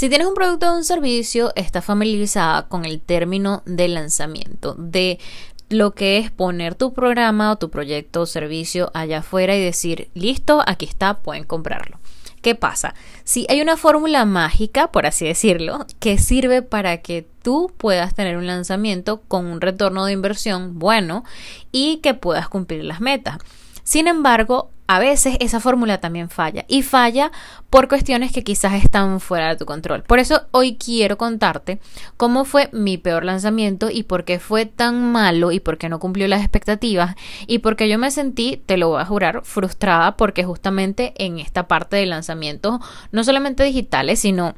Si tienes un producto o un servicio, está familiarizada con el término de lanzamiento, de lo que es poner tu programa o tu proyecto o servicio allá afuera y decir, listo, aquí está, pueden comprarlo. ¿Qué pasa? Si hay una fórmula mágica, por así decirlo, que sirve para que tú puedas tener un lanzamiento con un retorno de inversión bueno y que puedas cumplir las metas. Sin embargo, a veces esa fórmula también falla y falla por cuestiones que quizás están fuera de tu control. Por eso hoy quiero contarte cómo fue mi peor lanzamiento y por qué fue tan malo y por qué no cumplió las expectativas y por qué yo me sentí, te lo voy a jurar, frustrada porque justamente en esta parte de lanzamientos, no solamente digitales, sino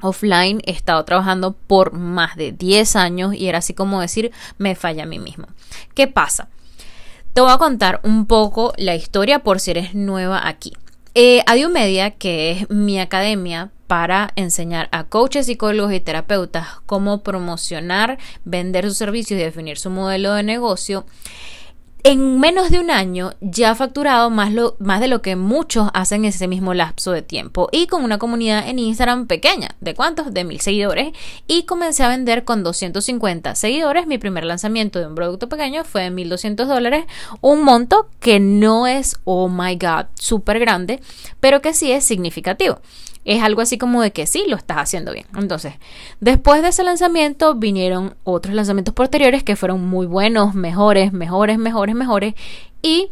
offline he estado trabajando por más de 10 años y era así como decir, me falla a mí mismo. ¿Qué pasa? Te voy a contar un poco la historia por si eres nueva aquí. Eh, Media, que es mi academia para enseñar a coaches, psicólogos y terapeutas cómo promocionar, vender sus servicios y definir su modelo de negocio, en menos de un año ya ha facturado más, lo, más de lo que muchos hacen en ese mismo lapso de tiempo y con una comunidad en Instagram pequeña, ¿de cuántos? De mil seguidores y comencé a vender con 250 seguidores. Mi primer lanzamiento de un producto pequeño fue de 1200 dólares, un monto que no es, oh my god, súper grande, pero que sí es significativo es algo así como de que sí, lo estás haciendo bien. Entonces, después de ese lanzamiento vinieron otros lanzamientos posteriores que fueron muy buenos, mejores, mejores, mejores, mejores. Y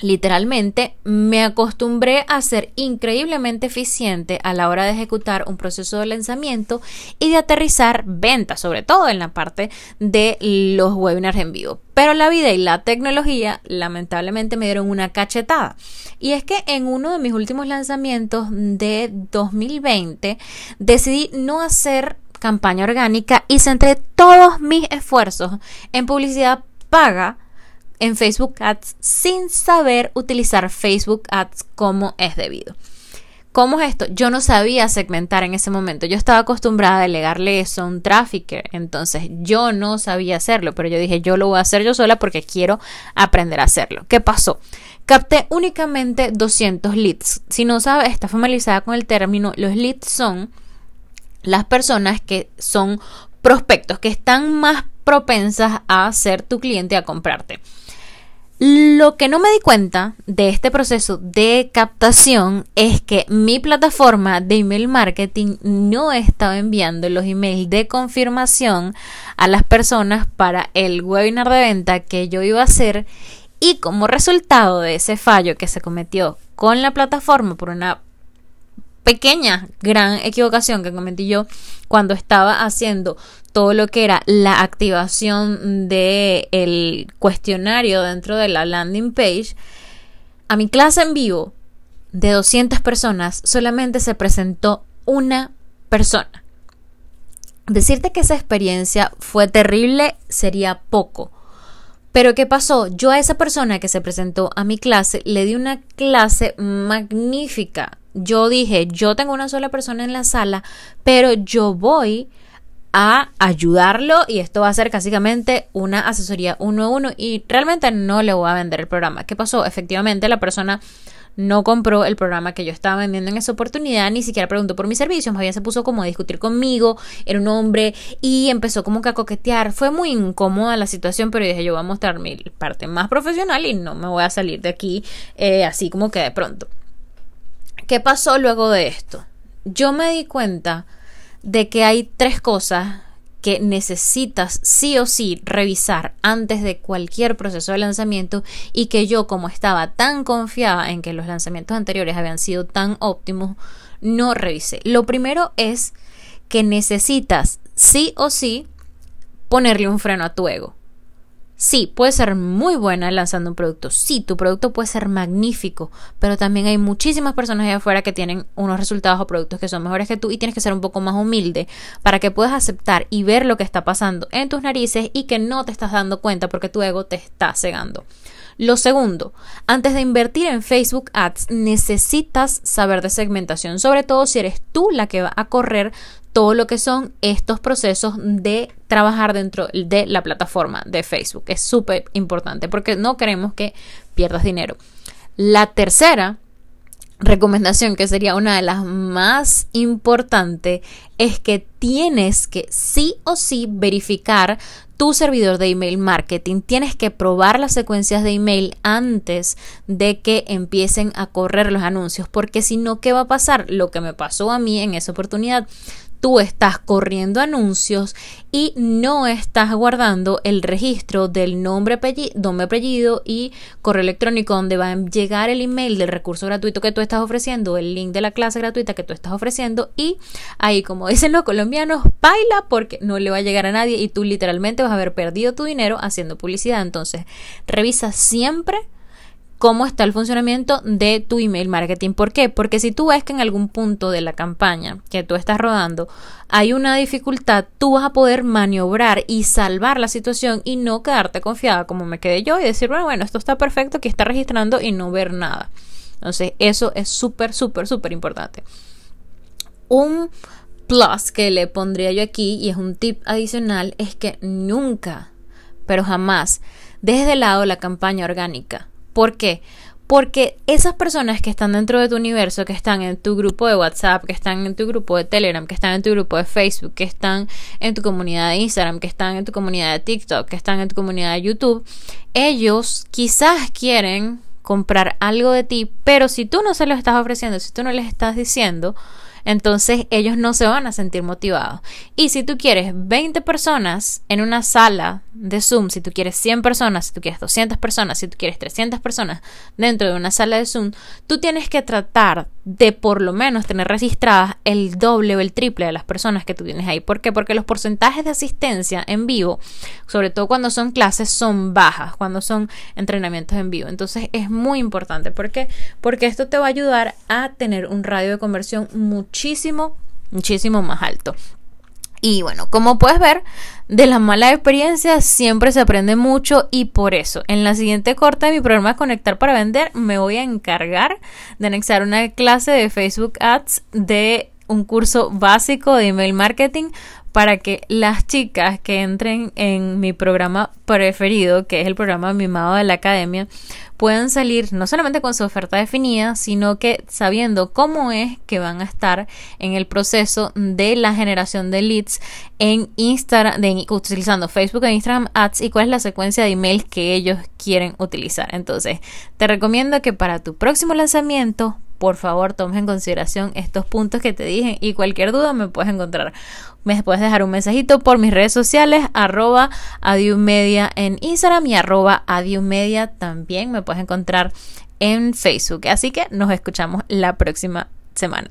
Literalmente me acostumbré a ser increíblemente eficiente a la hora de ejecutar un proceso de lanzamiento y de aterrizar ventas, sobre todo en la parte de los webinars en vivo. Pero la vida y la tecnología lamentablemente me dieron una cachetada. Y es que en uno de mis últimos lanzamientos de 2020 decidí no hacer campaña orgánica y centré todos mis esfuerzos en publicidad paga en Facebook Ads sin saber utilizar Facebook Ads como es debido. ¿Cómo es esto? Yo no sabía segmentar en ese momento. Yo estaba acostumbrada a delegarle eso a un trafficker. Entonces yo no sabía hacerlo, pero yo dije, yo lo voy a hacer yo sola porque quiero aprender a hacerlo. ¿Qué pasó? Capté únicamente 200 leads. Si no sabes, está familiarizada con el término, los leads son las personas que son prospectos, que están más propensas a ser tu cliente, a comprarte. Lo que no me di cuenta de este proceso de captación es que mi plataforma de email marketing no estaba enviando los emails de confirmación a las personas para el webinar de venta que yo iba a hacer y como resultado de ese fallo que se cometió con la plataforma por una pequeña, gran equivocación que cometí yo cuando estaba haciendo todo lo que era la activación del el cuestionario dentro de la landing page, a mi clase en vivo de 200 personas solamente se presentó una persona. Decirte que esa experiencia fue terrible sería poco. Pero ¿qué pasó? Yo a esa persona que se presentó a mi clase le di una clase magnífica yo dije, yo tengo una sola persona en la sala, pero yo voy a ayudarlo y esto va a ser básicamente una asesoría uno a uno y realmente no le voy a vender el programa. ¿Qué pasó? Efectivamente la persona no compró el programa que yo estaba vendiendo en esa oportunidad, ni siquiera preguntó por mis servicios, más bien se puso como a discutir conmigo, era un hombre y empezó como que a coquetear. Fue muy incómoda la situación, pero dije yo voy a mostrar mi parte más profesional y no me voy a salir de aquí eh, así como que de pronto. ¿Qué pasó luego de esto? Yo me di cuenta de que hay tres cosas que necesitas sí o sí revisar antes de cualquier proceso de lanzamiento y que yo como estaba tan confiada en que los lanzamientos anteriores habían sido tan óptimos, no revisé. Lo primero es que necesitas sí o sí ponerle un freno a tu ego. Sí, puede ser muy buena lanzando un producto. Sí, tu producto puede ser magnífico, pero también hay muchísimas personas allá afuera que tienen unos resultados o productos que son mejores que tú y tienes que ser un poco más humilde para que puedas aceptar y ver lo que está pasando en tus narices y que no te estás dando cuenta porque tu ego te está cegando. Lo segundo, antes de invertir en Facebook Ads necesitas saber de segmentación, sobre todo si eres tú la que va a correr todo lo que son estos procesos de trabajar dentro de la plataforma de Facebook. Es súper importante porque no queremos que pierdas dinero. La tercera recomendación que sería una de las más importantes es que tienes que sí o sí verificar tu servidor de email marketing. Tienes que probar las secuencias de email antes de que empiecen a correr los anuncios, porque si no, ¿qué va a pasar? Lo que me pasó a mí en esa oportunidad tú estás corriendo anuncios y no estás guardando el registro del nombre, nombre, apellido y correo electrónico donde va a llegar el email del recurso gratuito que tú estás ofreciendo, el link de la clase gratuita que tú estás ofreciendo y ahí como dicen los baila porque no le va a llegar a nadie y tú literalmente vas a haber perdido tu dinero haciendo publicidad. Entonces, revisa siempre cómo está el funcionamiento de tu email marketing. ¿Por qué? Porque si tú ves que en algún punto de la campaña que tú estás rodando hay una dificultad, tú vas a poder maniobrar y salvar la situación y no quedarte confiada como me quedé yo y decir, bueno, bueno, esto está perfecto, aquí está registrando y no ver nada. Entonces, eso es súper, súper, súper importante. Un plus que le pondría yo aquí y es un tip adicional es que nunca, pero jamás, dejes de lado la campaña orgánica ¿Por qué? Porque esas personas que están dentro de tu universo, que están en tu grupo de WhatsApp, que están en tu grupo de Telegram, que están en tu grupo de Facebook, que están en tu comunidad de Instagram, que están en tu comunidad de TikTok, que están en tu comunidad de YouTube, ellos quizás quieren comprar algo de ti, pero si tú no se lo estás ofreciendo, si tú no les estás diciendo, entonces ellos no se van a sentir motivados. Y si tú quieres 20 personas en una sala de Zoom, si tú quieres 100 personas, si tú quieres 200 personas, si tú quieres 300 personas dentro de una sala de Zoom, tú tienes que tratar de por lo menos tener registradas el doble o el triple de las personas que tú tienes ahí. ¿Por qué? Porque los porcentajes de asistencia en vivo, sobre todo cuando son clases, son bajas, cuando son entrenamientos en vivo. Entonces es muy importante. ¿Por qué? Porque esto te va a ayudar a tener un radio de conversión muchísimo, muchísimo más alto. Y bueno, como puedes ver, de las malas experiencias siempre se aprende mucho y por eso en la siguiente corta de mi programa Conectar para Vender me voy a encargar de anexar una clase de Facebook Ads de un curso básico de email marketing para que las chicas que entren en mi programa preferido, que es el programa Mimado de la Academia, puedan salir no solamente con su oferta definida, sino que sabiendo cómo es que van a estar en el proceso de la generación de leads en Instagram, utilizando Facebook e Instagram Ads y cuál es la secuencia de emails que ellos quieren utilizar. Entonces, te recomiendo que para tu próximo lanzamiento por favor tomes en consideración estos puntos que te dije y cualquier duda me puedes encontrar. Me puedes dejar un mensajito por mis redes sociales, arroba adiumedia en Instagram y arroba adiumedia también me puedes encontrar en Facebook. Así que nos escuchamos la próxima semana.